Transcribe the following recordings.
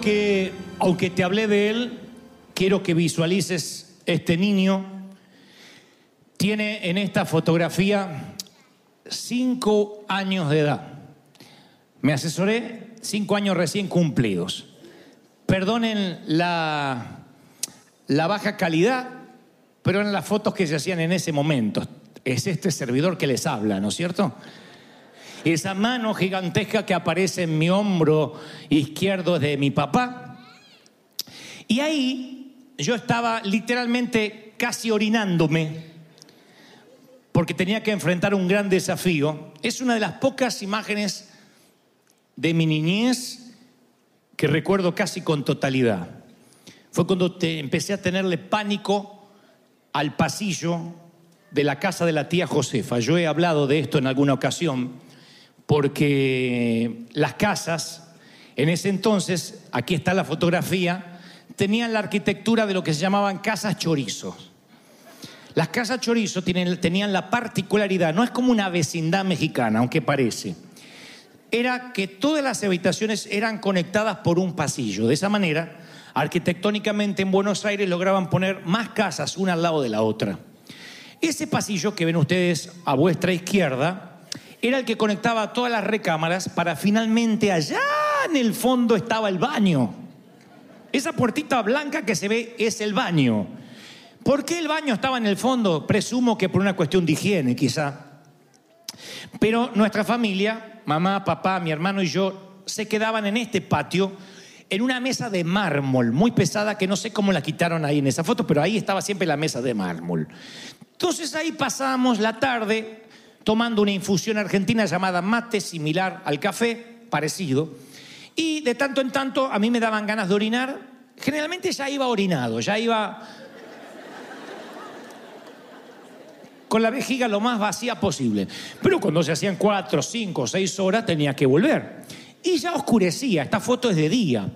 Que, aunque te hablé de él, quiero que visualices este niño. Tiene en esta fotografía cinco años de edad. Me asesoré cinco años recién cumplidos. Perdonen la, la baja calidad, pero eran las fotos que se hacían en ese momento. Es este servidor que les habla, ¿no es cierto? Esa mano gigantesca que aparece en mi hombro izquierdo de mi papá. Y ahí yo estaba literalmente casi orinándome porque tenía que enfrentar un gran desafío. Es una de las pocas imágenes de mi niñez que recuerdo casi con totalidad. Fue cuando empecé a tenerle pánico al pasillo de la casa de la tía Josefa. Yo he hablado de esto en alguna ocasión porque las casas, en ese entonces, aquí está la fotografía, tenían la arquitectura de lo que se llamaban casas chorizos. Las casas chorizo tenían la particularidad, no es como una vecindad mexicana, aunque parece, era que todas las habitaciones eran conectadas por un pasillo. De esa manera, arquitectónicamente en Buenos Aires lograban poner más casas una al lado de la otra. Ese pasillo que ven ustedes a vuestra izquierda era el que conectaba todas las recámaras para finalmente allá en el fondo estaba el baño. Esa puertita blanca que se ve es el baño. ¿Por qué el baño estaba en el fondo? Presumo que por una cuestión de higiene, quizá. Pero nuestra familia, mamá, papá, mi hermano y yo, se quedaban en este patio en una mesa de mármol muy pesada que no sé cómo la quitaron ahí en esa foto, pero ahí estaba siempre la mesa de mármol. Entonces ahí pasábamos la tarde tomando una infusión argentina llamada mate, similar al café, parecido. Y de tanto en tanto a mí me daban ganas de orinar. Generalmente ya iba orinado, ya iba con la vejiga lo más vacía posible. Pero cuando se hacían cuatro, cinco, seis horas tenía que volver. Y ya oscurecía, esta foto es de día.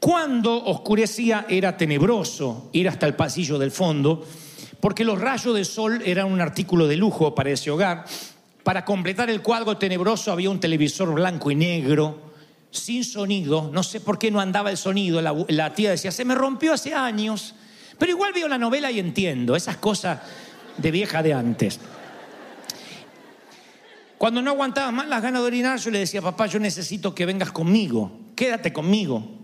Cuando oscurecía era tenebroso ir hasta el pasillo del fondo, porque los rayos de sol eran un artículo de lujo para ese hogar. Para completar el cuadro tenebroso había un televisor blanco y negro, sin sonido. No sé por qué no andaba el sonido. La, tía decía, se me rompió hace años. Pero igual veo la novela y entiendo esas cosas de vieja de antes. Cuando no aguantaba más las ganas de orinar, yo le decía, papá, yo necesito que vengas conmigo, quédate conmigo.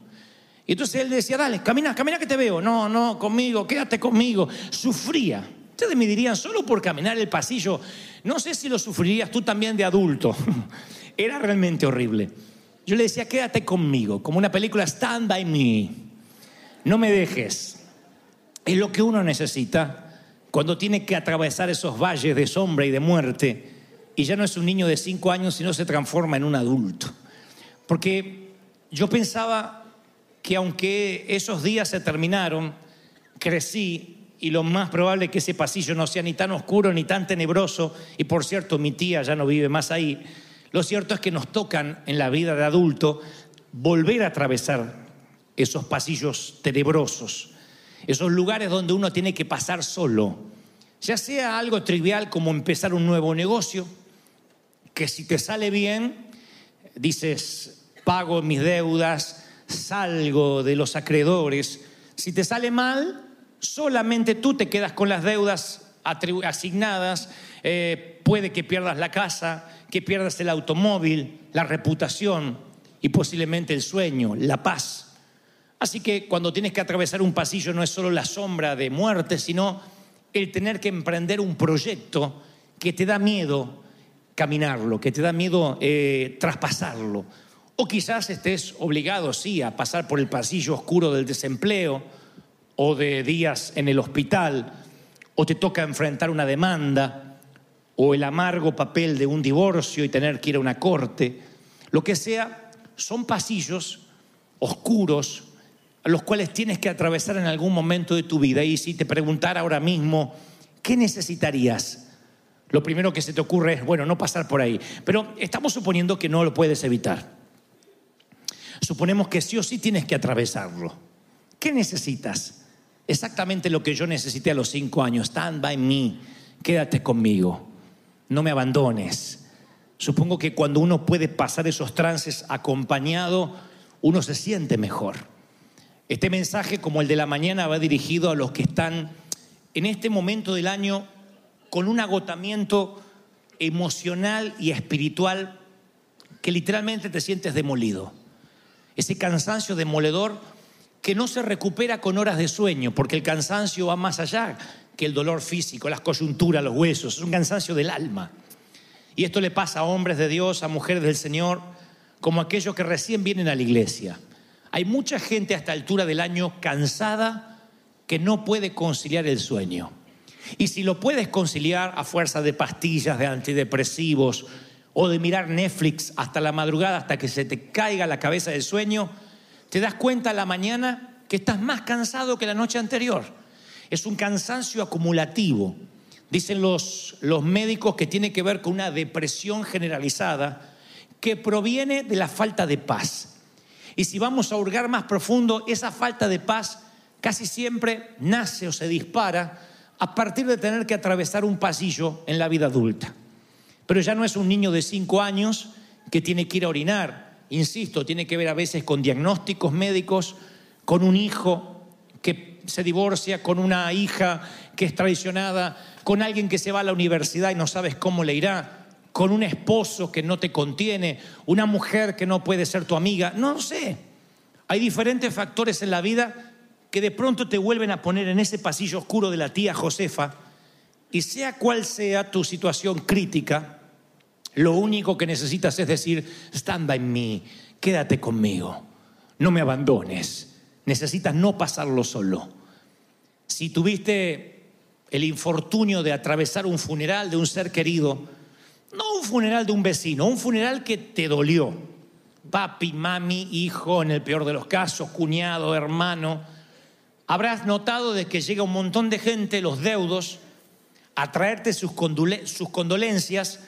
Y entonces él decía, dale, camina, camina que te veo. No, no, conmigo, quédate conmigo. Sufría. Ustedes me dirían, solo por caminar el pasillo, no sé si lo sufrirías tú también de adulto. Era realmente horrible. Yo le decía, quédate conmigo, como una película Stand By Me. No me dejes. Es lo que uno necesita cuando tiene que atravesar esos valles de sombra y de muerte y ya no es un niño de cinco años, sino se transforma en un adulto. Porque yo pensaba que aunque esos días se terminaron, crecí y lo más probable es que ese pasillo no sea ni tan oscuro ni tan tenebroso, y por cierto mi tía ya no vive más ahí, lo cierto es que nos tocan en la vida de adulto volver a atravesar esos pasillos tenebrosos, esos lugares donde uno tiene que pasar solo, ya sea algo trivial como empezar un nuevo negocio, que si te sale bien, dices, pago mis deudas, salgo de los acreedores, si te sale mal, solamente tú te quedas con las deudas asignadas, eh, puede que pierdas la casa, que pierdas el automóvil, la reputación y posiblemente el sueño, la paz. Así que cuando tienes que atravesar un pasillo no es solo la sombra de muerte, sino el tener que emprender un proyecto que te da miedo caminarlo, que te da miedo eh, traspasarlo. O quizás estés obligado, sí, a pasar por el pasillo oscuro del desempleo o de días en el hospital, o te toca enfrentar una demanda, o el amargo papel de un divorcio y tener que ir a una corte. Lo que sea, son pasillos oscuros a los cuales tienes que atravesar en algún momento de tu vida. Y si te preguntara ahora mismo, ¿qué necesitarías? Lo primero que se te ocurre es, bueno, no pasar por ahí. Pero estamos suponiendo que no lo puedes evitar. Suponemos que sí o sí tienes que atravesarlo. ¿Qué necesitas? Exactamente lo que yo necesité a los cinco años. Stand by me. Quédate conmigo. No me abandones. Supongo que cuando uno puede pasar esos trances acompañado, uno se siente mejor. Este mensaje, como el de la mañana, va dirigido a los que están en este momento del año con un agotamiento emocional y espiritual que literalmente te sientes demolido. Ese cansancio demoledor que no se recupera con horas de sueño, porque el cansancio va más allá que el dolor físico, las coyunturas, los huesos, es un cansancio del alma. Y esto le pasa a hombres de Dios, a mujeres del Señor, como aquellos que recién vienen a la iglesia. Hay mucha gente a esta altura del año cansada que no puede conciliar el sueño. Y si lo puedes conciliar a fuerza de pastillas, de antidepresivos o de mirar Netflix hasta la madrugada, hasta que se te caiga la cabeza del sueño, te das cuenta a la mañana que estás más cansado que la noche anterior. Es un cansancio acumulativo. Dicen los, los médicos que tiene que ver con una depresión generalizada que proviene de la falta de paz. Y si vamos a hurgar más profundo, esa falta de paz casi siempre nace o se dispara a partir de tener que atravesar un pasillo en la vida adulta. Pero ya no es un niño de cinco años que tiene que ir a orinar. Insisto, tiene que ver a veces con diagnósticos médicos, con un hijo que se divorcia, con una hija que es traicionada, con alguien que se va a la universidad y no sabes cómo le irá, con un esposo que no te contiene, una mujer que no puede ser tu amiga, no sé. Hay diferentes factores en la vida que de pronto te vuelven a poner en ese pasillo oscuro de la tía Josefa y sea cual sea tu situación crítica, lo único que necesitas es decir, stand by me, quédate conmigo, no me abandones, necesitas no pasarlo solo. Si tuviste el infortunio de atravesar un funeral de un ser querido, no un funeral de un vecino, un funeral que te dolió, papi, mami, hijo, en el peor de los casos, cuñado, hermano, habrás notado de que llega un montón de gente, los deudos, a traerte sus, sus condolencias,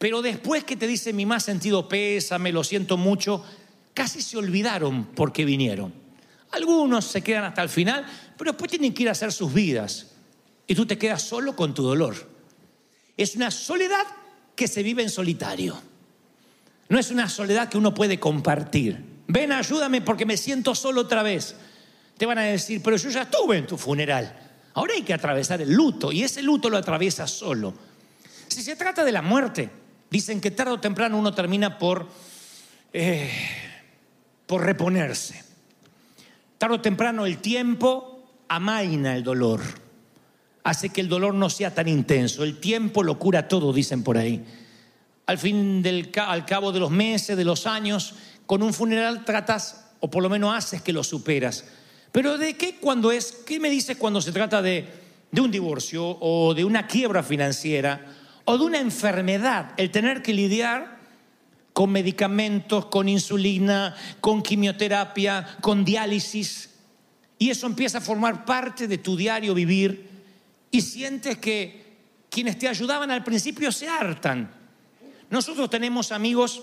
pero después que te dicen mi más sentido pésame, lo siento mucho, casi se olvidaron por qué vinieron. Algunos se quedan hasta el final, pero después tienen que ir a hacer sus vidas. Y tú te quedas solo con tu dolor. Es una soledad que se vive en solitario. No es una soledad que uno puede compartir. Ven, ayúdame porque me siento solo otra vez. Te van a decir, pero yo ya estuve en tu funeral. Ahora hay que atravesar el luto y ese luto lo atraviesas solo. Si se trata de la muerte, dicen que tarde o temprano uno termina por, eh, por reponerse. Tarde o temprano el tiempo amaina el dolor, hace que el dolor no sea tan intenso. El tiempo lo cura todo, dicen por ahí. Al fin del al cabo de los meses, de los años, con un funeral tratas, o por lo menos haces que lo superas. Pero ¿de qué cuando es? ¿Qué me dices cuando se trata de, de un divorcio o de una quiebra financiera o de una enfermedad? El tener que lidiar con medicamentos, con insulina, con quimioterapia, con diálisis. Y eso empieza a formar parte de tu diario vivir y sientes que quienes te ayudaban al principio se hartan. Nosotros tenemos amigos,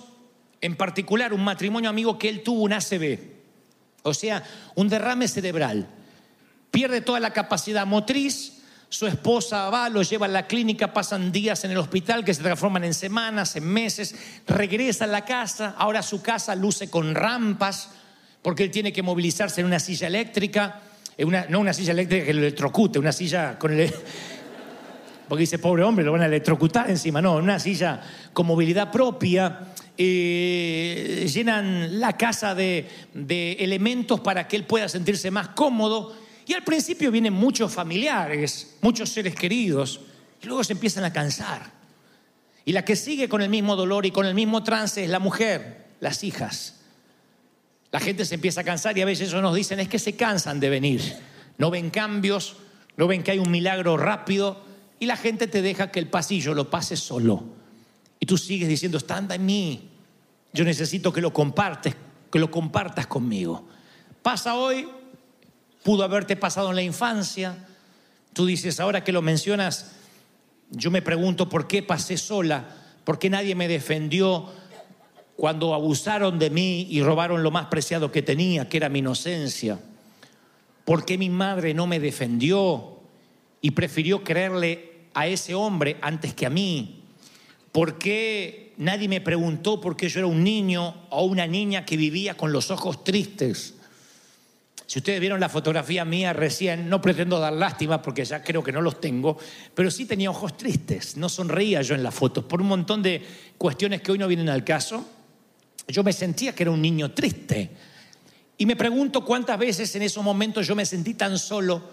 en particular un matrimonio amigo que él tuvo un ACV, o sea, un derrame cerebral. Pierde toda la capacidad motriz, su esposa va, lo lleva a la clínica, pasan días en el hospital que se transforman en semanas, en meses, regresa a la casa, ahora su casa luce con rampas porque él tiene que movilizarse en una silla eléctrica, no una silla eléctrica que lo electrocute, una silla con el... Porque dice, pobre hombre, lo van a electrocutar encima. No, una silla con movilidad propia. eh, llenan la casa de elementos para que él pueda sentirse más cómodo. Y al principio vienen muchos familiares, muchos seres queridos, y luego se empiezan a cansar. Y la que sigue con el mismo dolor y con el mismo trance es la mujer, las hijas. La gente se empieza a cansar y a veces ellos nos dicen es que se cansan de venir. No ven cambios, no ven que hay un milagro rápido y la gente te deja que el pasillo lo pase solo. Y tú sigues diciendo, está anda en mí. Yo necesito que lo compartes, que lo compartas conmigo. Pasa hoy, pudo haberte pasado en la infancia. Tú dices, ahora que lo mencionas, yo me pregunto por qué pasé sola, por qué nadie me defendió cuando abusaron de mí y robaron lo más preciado que tenía, que era mi inocencia. ¿Por qué mi madre no me defendió y prefirió creerle a ese hombre antes que a mí? ¿Por qué nadie me preguntó por qué yo era un niño o una niña que vivía con los ojos tristes? Si ustedes vieron la fotografía mía recién, no pretendo dar lástima porque ya creo que no los tengo, pero sí tenía ojos tristes, no sonreía yo en las fotos por un montón de cuestiones que hoy no vienen al caso. Yo me sentía que era un niño triste. Y me pregunto cuántas veces en esos momentos yo me sentí tan solo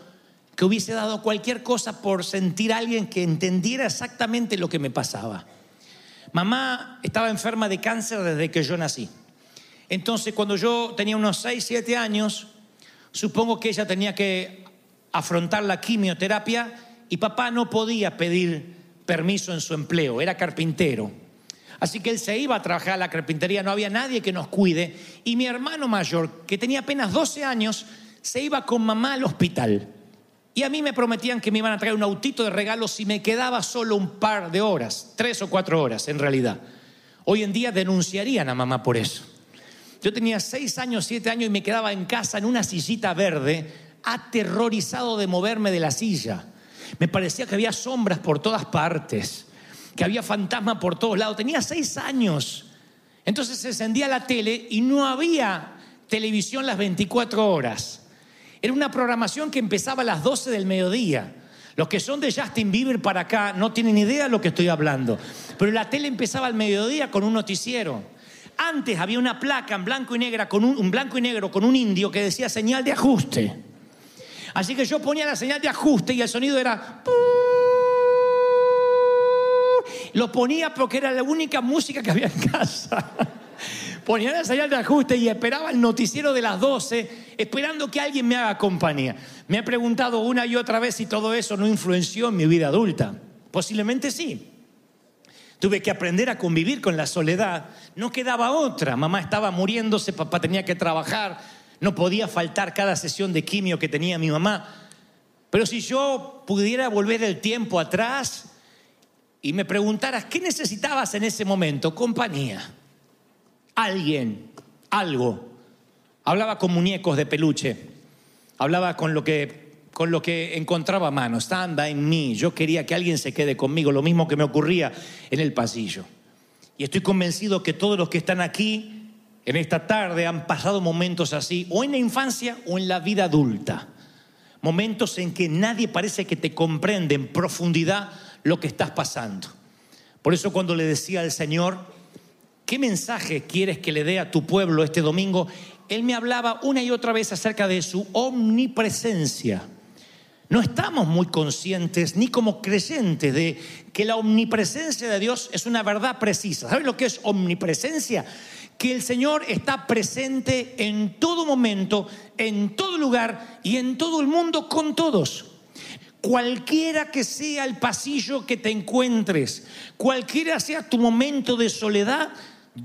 que hubiese dado cualquier cosa por sentir a alguien que entendiera exactamente lo que me pasaba. Mamá estaba enferma de cáncer desde que yo nací. Entonces, cuando yo tenía unos 6, 7 años, supongo que ella tenía que afrontar la quimioterapia y papá no podía pedir permiso en su empleo, era carpintero. Así que él se iba a trabajar a la carpintería, no había nadie que nos cuide. Y mi hermano mayor, que tenía apenas 12 años, se iba con mamá al hospital. Y a mí me prometían que me iban a traer un autito de regalo si me quedaba solo un par de horas, tres o cuatro horas en realidad. Hoy en día denunciarían a mamá por eso. Yo tenía seis años, siete años y me quedaba en casa en una sillita verde, aterrorizado de moverme de la silla. Me parecía que había sombras por todas partes, que había fantasmas por todos lados. Tenía seis años. Entonces se encendía la tele y no había televisión las 24 horas. Era una programación que empezaba a las 12 del mediodía. Los que son de Justin Bieber para acá no tienen idea de lo que estoy hablando. Pero la tele empezaba al mediodía con un noticiero. Antes había una placa en blanco y negra con un, blanco y negro con un indio que decía señal de ajuste. Así que yo ponía la señal de ajuste y el sonido era lo ponía porque era la única música que había en casa. Ponía la señal de ajuste y esperaba el noticiero de las 12, esperando que alguien me haga compañía. Me he preguntado una y otra vez si todo eso no influenció en mi vida adulta. Posiblemente sí. Tuve que aprender a convivir con la soledad. No quedaba otra. Mamá estaba muriéndose, papá tenía que trabajar. No podía faltar cada sesión de quimio que tenía mi mamá. Pero si yo pudiera volver el tiempo atrás y me preguntaras, ¿qué necesitabas en ese momento? Compañía. Alguien, algo. Hablaba con muñecos de peluche. Hablaba con lo que con lo que encontraba a mano. Stand en mí. Yo quería que alguien se quede conmigo, lo mismo que me ocurría en el pasillo. Y estoy convencido que todos los que están aquí en esta tarde han pasado momentos así, o en la infancia o en la vida adulta. Momentos en que nadie parece que te comprende en profundidad lo que estás pasando. Por eso cuando le decía al Señor, ¿qué mensaje quieres que le dé a tu pueblo este domingo? Él me hablaba una y otra vez acerca de su omnipresencia. No estamos muy conscientes ni como creyentes de que la omnipresencia de Dios es una verdad precisa. ¿Sabes lo que es omnipresencia? Que el Señor está presente en todo momento, en todo lugar y en todo el mundo con todos. Cualquiera que sea el pasillo que te encuentres, cualquiera sea tu momento de soledad,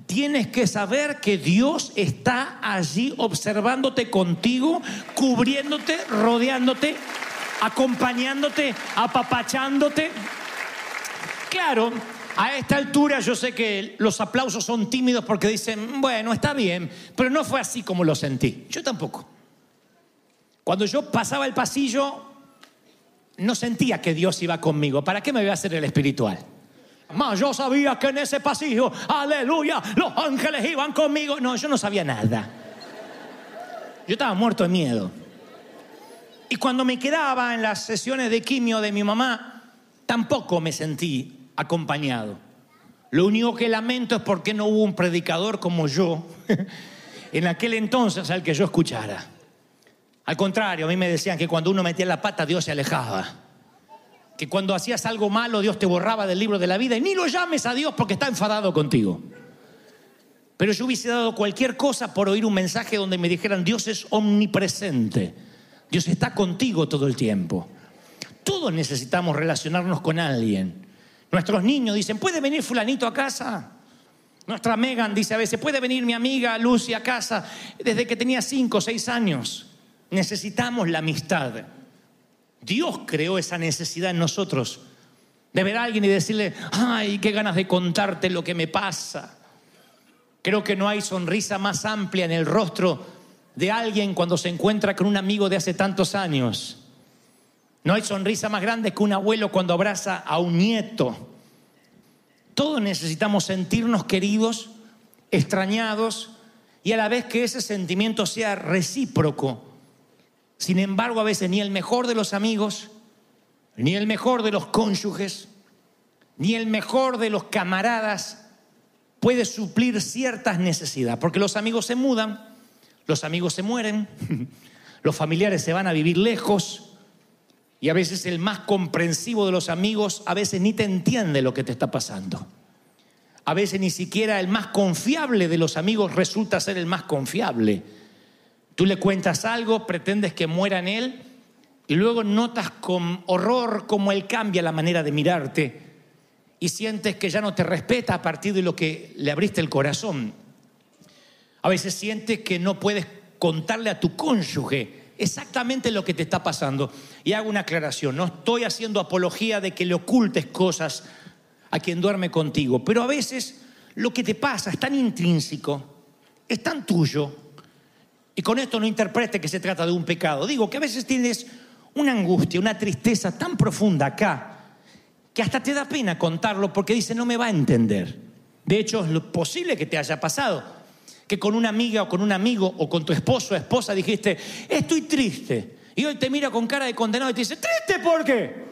tienes que saber que Dios está allí observándote contigo, cubriéndote, rodeándote, acompañándote, apapachándote. Claro, a esta altura yo sé que los aplausos son tímidos porque dicen, bueno, está bien, pero no fue así como lo sentí. Yo tampoco. Cuando yo pasaba el pasillo, no sentía que Dios iba conmigo. ¿Para qué me voy a hacer el espiritual? Más yo sabía que en ese pasillo, aleluya, los ángeles iban conmigo. No, yo no sabía nada. Yo estaba muerto de miedo. Y cuando me quedaba en las sesiones de quimio de mi mamá, tampoco me sentí acompañado. Lo único que lamento es porque no hubo un predicador como yo en aquel entonces al que yo escuchara. Al contrario, a mí me decían que cuando uno metía la pata, Dios se alejaba. Que cuando hacías algo malo, Dios te borraba del libro de la vida y ni lo llames a Dios porque está enfadado contigo. Pero yo hubiese dado cualquier cosa por oír un mensaje donde me dijeran, Dios es omnipresente. Dios está contigo todo el tiempo. Todos necesitamos relacionarnos con alguien. Nuestros niños dicen, ¿puede venir fulanito a casa? Nuestra Megan dice a veces, ¿puede venir mi amiga Lucy a casa? Desde que tenía cinco o seis años. Necesitamos la amistad. Dios creó esa necesidad en nosotros. De ver a alguien y decirle, ay, qué ganas de contarte lo que me pasa. Creo que no hay sonrisa más amplia en el rostro de alguien cuando se encuentra con un amigo de hace tantos años. No hay sonrisa más grande que un abuelo cuando abraza a un nieto. Todos necesitamos sentirnos queridos, extrañados y a la vez que ese sentimiento sea recíproco. Sin embargo, a veces ni el mejor de los amigos, ni el mejor de los cónyuges, ni el mejor de los camaradas puede suplir ciertas necesidades, porque los amigos se mudan, los amigos se mueren, los familiares se van a vivir lejos, y a veces el más comprensivo de los amigos a veces ni te entiende lo que te está pasando. A veces ni siquiera el más confiable de los amigos resulta ser el más confiable. Tú le cuentas algo, pretendes que muera en él y luego notas con horror cómo él cambia la manera de mirarte y sientes que ya no te respeta a partir de lo que le abriste el corazón. A veces sientes que no puedes contarle a tu cónyuge exactamente lo que te está pasando. Y hago una aclaración, no estoy haciendo apología de que le ocultes cosas a quien duerme contigo, pero a veces lo que te pasa es tan intrínseco, es tan tuyo, y con esto no interprete que se trata de un pecado, digo que a veces tienes una angustia, una tristeza tan profunda acá, que hasta te da pena contarlo porque dice no me va a entender. De hecho, es posible que te haya pasado que con una amiga o con un amigo o con tu esposo o esposa dijiste, estoy triste. Y hoy te mira con cara de condenado y te dice, ¿triste por qué?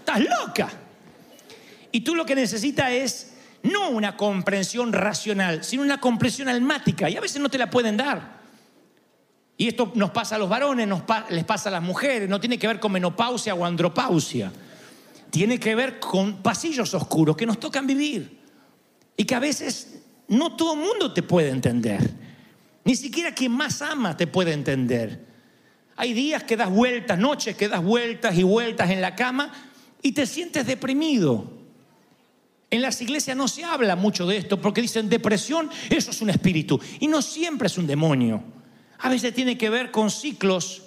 Estás loca. Y tú lo que necesitas es no una comprensión racional, sino una comprensión almática. Y a veces no te la pueden dar. Y esto nos pasa a los varones, nos les pasa a las mujeres, no tiene que ver con menopausia o andropausia. Tiene que ver con pasillos oscuros que nos tocan vivir. Y que a veces no todo el mundo te puede entender. Ni siquiera quien más ama te puede entender. Hay días que das vueltas, noches que das vueltas y vueltas en la cama y te sientes deprimido. En las iglesias no se habla mucho de esto porque dicen depresión, eso es un espíritu. Y no siempre es un demonio. A veces tiene que ver con ciclos,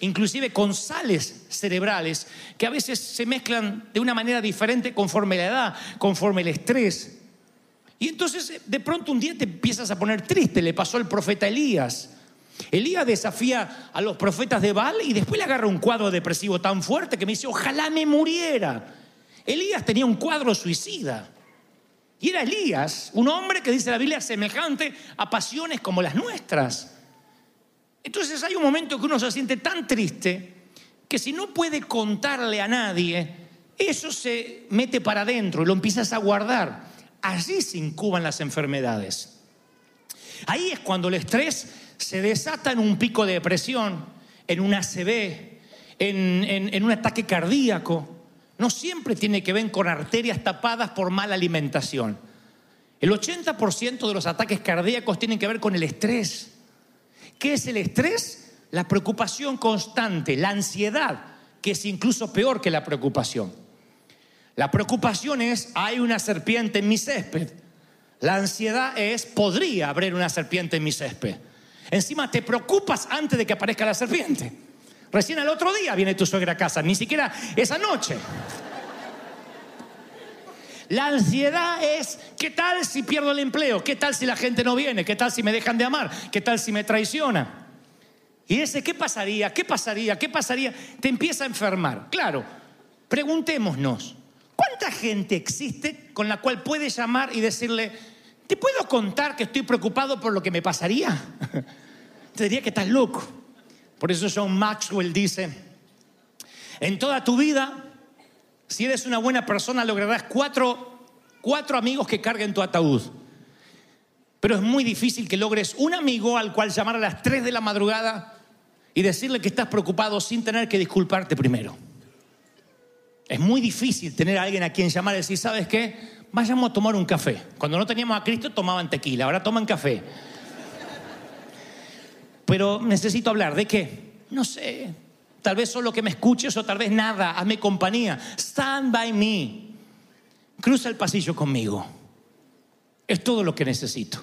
inclusive con sales cerebrales, que a veces se mezclan de una manera diferente conforme la edad, conforme el estrés, y entonces eh, de pronto un día te empiezas a poner triste, le pasó al profeta Elías. Elías desafía a los profetas de Baal y después le agarra un cuadro depresivo tan fuerte que me dice, ojalá me muriera. Elías tenía un cuadro suicida. Y era Elías, un hombre que dice la Biblia semejante a pasiones como las nuestras. Entonces hay un momento que uno se siente tan triste que si no puede contarle a nadie, eso se mete para adentro y lo empiezas a guardar allí se incuban las enfermedades. Ahí es cuando el estrés se desata en un pico de depresión, en un ACV, en, en un ataque cardíaco. No siempre tiene que ver con arterias tapadas por mala alimentación. El 80% de los ataques cardíacos tienen que ver con el estrés. ¿Qué es el estrés? La preocupación constante, la ansiedad, que es incluso peor que la preocupación. La preocupación es, hay una serpiente en mi césped. La ansiedad es, podría haber una serpiente en mi césped. Encima te preocupas antes de que aparezca la serpiente. Recién al otro día viene tu suegra a casa, ni siquiera esa noche. La ansiedad es, ¿qué tal si pierdo el empleo? ¿Qué tal si la gente no viene? ¿Qué tal si me dejan de amar? ¿Qué tal si me traiciona? Y ese, ¿qué pasaría? ¿Qué pasaría? ¿Qué pasaría? Te empieza a enfermar. Claro, preguntémonos, ¿Cuánta gente existe con la cual puedes llamar y decirle, ¿te puedo contar que estoy preocupado por lo que me pasaría? Te diría que estás loco. Por eso John Maxwell dice, en toda tu vida, si eres una buena persona, lograrás cuatro, cuatro amigos que carguen tu ataúd. Pero es muy difícil que logres un amigo al cual llamar a las 3 de la madrugada y decirle que estás preocupado sin tener que disculparte primero. Es muy difícil tener a alguien a quien llamar y decir, ¿sabes qué? Vayamos a tomar un café. Cuando no teníamos a Cristo tomaban tequila, ahora toman café. Pero necesito hablar de qué? No sé. Tal vez solo que me escuches o tal vez nada. Hazme compañía. Stand by me. Cruza el pasillo conmigo. Es todo lo que necesito.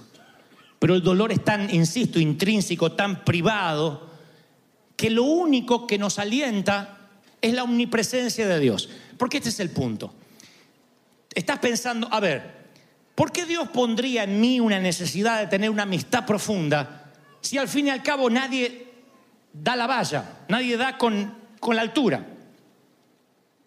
Pero el dolor es tan, insisto, intrínseco, tan privado, que lo único que nos alienta es la omnipresencia de Dios. Porque este es el punto. Estás pensando, a ver, ¿por qué Dios pondría en mí una necesidad de tener una amistad profunda si al fin y al cabo nadie da la valla, nadie da con, con la altura?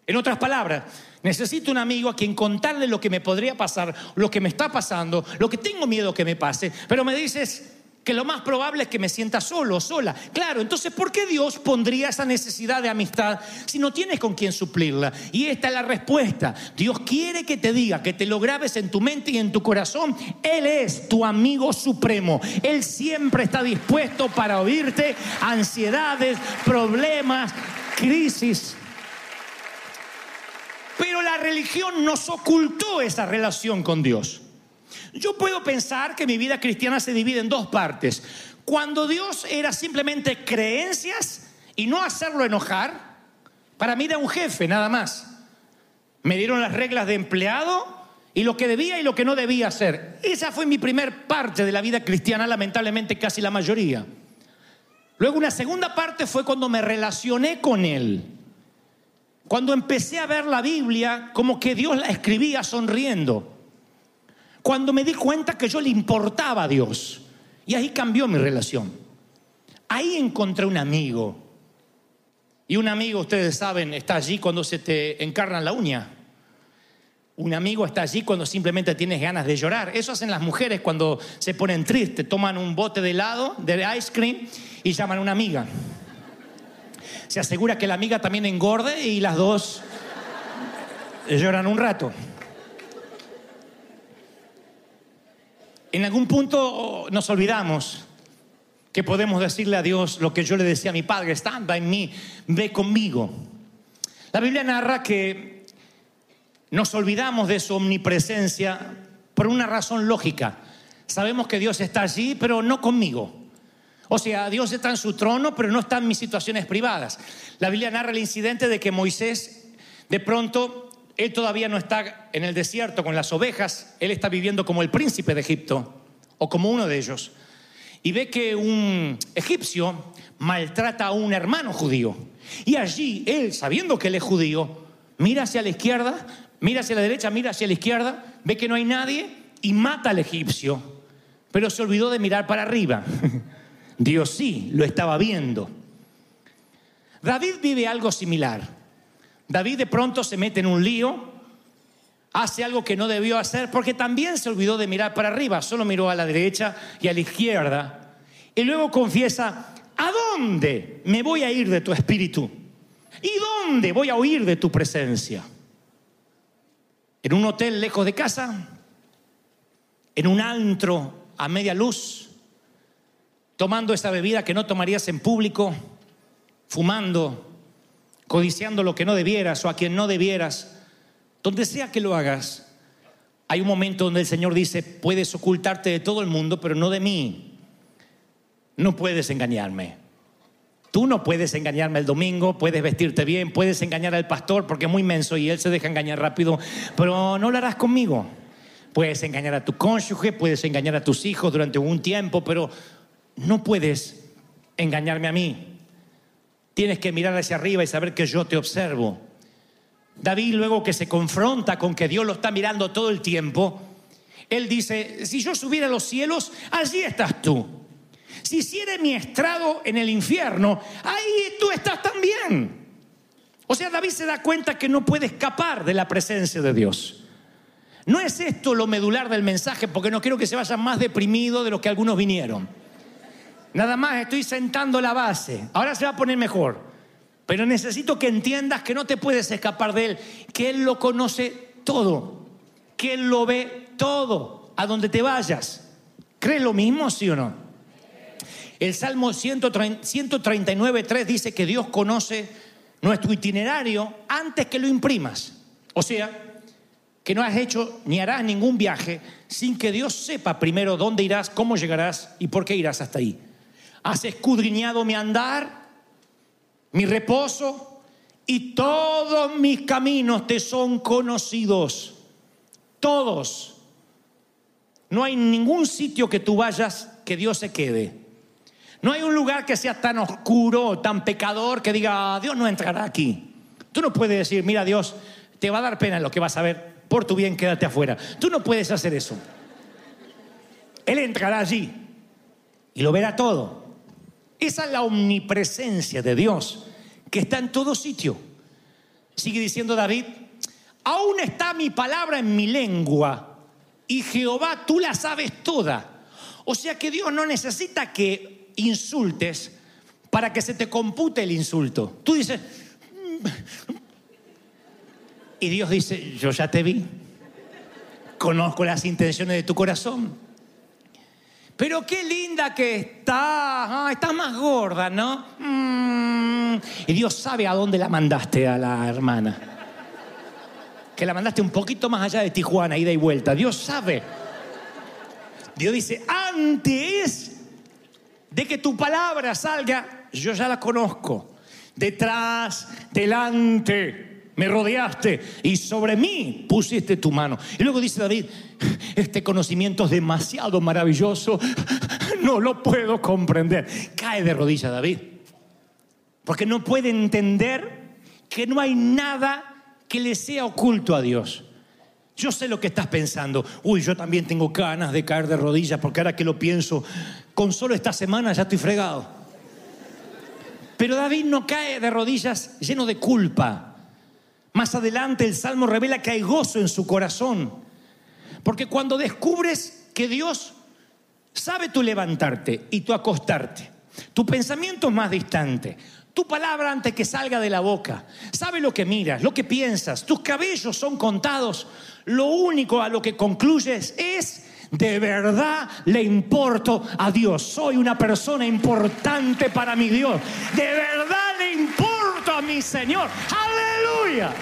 En otras palabras, necesito un amigo a quien contarle lo que me podría pasar, lo que me está pasando, lo que tengo miedo que me pase, pero me dices que lo más probable es que me sienta solo o sola. Claro, entonces, ¿por qué Dios pondría esa necesidad de amistad si no tienes con quien suplirla? Y esta es la respuesta. Dios quiere que te diga, que te lo grabes en tu mente y en tu corazón. Él es tu amigo supremo. Él siempre está dispuesto para oírte ansiedades, problemas, crisis. Pero la religión nos ocultó esa relación con Dios. Yo puedo pensar que mi vida cristiana se divide en dos partes. Cuando Dios era simplemente creencias y no hacerlo enojar, para mí era un jefe nada más. Me dieron las reglas de empleado y lo que debía y lo que no debía hacer. Esa fue mi primer parte de la vida cristiana, lamentablemente casi la mayoría. Luego una segunda parte fue cuando me relacioné con Él. Cuando empecé a ver la Biblia como que Dios la escribía sonriendo. Cuando me di cuenta que yo le importaba a Dios. Y ahí cambió mi relación. Ahí encontré un amigo. Y un amigo, ustedes saben, está allí cuando se te encarnan la uña. Un amigo está allí cuando simplemente tienes ganas de llorar. Eso hacen las mujeres cuando se ponen tristes. Toman un bote de helado, de ice cream, y llaman a una amiga. Se asegura que la amiga también engorde y las dos lloran un rato. En algún punto nos olvidamos que podemos decirle a Dios lo que yo le decía a mi padre, stand by me, ve conmigo. La Biblia narra que nos olvidamos de su omnipresencia por una razón lógica. Sabemos que Dios está allí, pero no conmigo. O sea, Dios está en su trono, pero no está en mis situaciones privadas. La Biblia narra el incidente de que Moisés, de pronto, él todavía no está en el desierto con las ovejas, él está viviendo como el príncipe de Egipto, o como uno de ellos. Y ve que un egipcio maltrata a un hermano judío. Y allí, él, sabiendo que él es judío, mira hacia la izquierda, mira hacia la derecha, mira hacia la izquierda, ve que no hay nadie y mata al egipcio. Pero se olvidó de mirar para arriba. Dios sí lo estaba viendo. David vive algo similar. David de pronto se mete en un lío, hace algo que no debió hacer porque también se olvidó de mirar para arriba, solo miró a la derecha y a la izquierda. Y luego confiesa, ¿a dónde me voy a ir de tu espíritu? ¿Y dónde voy a huir de tu presencia? ¿En un hotel lejos de casa? ¿En un antro a media luz? tomando esa bebida que no tomarías en público, fumando, codiciando lo que no debieras o a quien no debieras, donde sea que lo hagas, hay un momento donde el Señor dice, puedes ocultarte de todo el mundo, pero no de mí. No puedes engañarme. Tú no puedes engañarme el domingo, puedes vestirte bien, puedes engañar al pastor porque es muy menso y él se deja engañar rápido, pero no lo harás conmigo. Puedes engañar a tu cónyuge, puedes engañar a tus hijos durante un tiempo, pero no puedes engañarme a mí. Tienes que mirar hacia arriba y saber que yo te observo. David luego que se confronta con que Dios lo está mirando todo el tiempo, él dice, si yo subiera a los cielos, allí estás tú. Si hiciera mi estrado en el infierno, ahí tú estás también. O sea, David se da cuenta que no puede escapar de la presencia de Dios. No es esto lo medular del mensaje, porque no quiero que se vayan más deprimidos de lo que algunos vinieron. Nada más estoy sentando la base. Ahora se va a poner mejor. Pero necesito que entiendas que no te puedes escapar de Él, que Él lo conoce todo, que Él lo ve todo, a donde te vayas. ¿Crees lo mismo, sí o no? El Salmo 139, 3 dice que Dios conoce nuestro itinerario antes que lo imprimas. O sea, que no has hecho ni harás ningún viaje sin que Dios sepa primero dónde irás, cómo llegarás y por qué irás hasta ahí. Has escudriñado mi andar, mi reposo y todos mis caminos te son conocidos. Todos. No hay ningún sitio que tú vayas que Dios se quede. No hay un lugar que sea tan oscuro, tan pecador, que diga, "Ah, Dios no entrará aquí. Tú no puedes decir, mira Dios, te va a dar pena lo que vas a ver, por tu bien quédate afuera. Tú no puedes hacer eso. Él entrará allí y lo verá todo. Esa es la omnipresencia de Dios, que está en todo sitio. Sigue diciendo David, aún está mi palabra en mi lengua y Jehová tú la sabes toda. O sea que Dios no necesita que insultes para que se te compute el insulto. Tú dices, "Mm". y Dios dice, yo ya te vi, conozco las intenciones de tu corazón. Pero qué linda que estás, ah, estás más gorda, ¿no? Mm. Y Dios sabe a dónde la mandaste a la hermana. Que la mandaste un poquito más allá de Tijuana, ida y vuelta. Dios sabe. Dios dice, antes de que tu palabra salga, yo ya la conozco. Detrás, delante, me rodeaste y sobre mí pusiste tu mano. Y luego dice David, este conocimiento es demasiado maravilloso, no lo puedo comprender. Cae de rodillas David, porque no puede entender que no hay nada que le sea oculto a Dios. Yo sé lo que estás pensando. Uy, yo también tengo ganas de caer de rodillas porque ahora que lo pienso, con solo esta semana ya estoy fregado. Pero David no cae de rodillas lleno de culpa. Más adelante el Salmo revela que hay gozo en su corazón. Porque cuando descubres que Dios sabe tu levantarte y tu acostarte, tu pensamiento es más distante, tu palabra antes que salga de la boca, sabe lo que miras, lo que piensas, tus cabellos son contados, lo único a lo que concluyes es de verdad le importo a Dios. Soy una persona importante para mi Dios. De verdad mi Señor. Aleluya.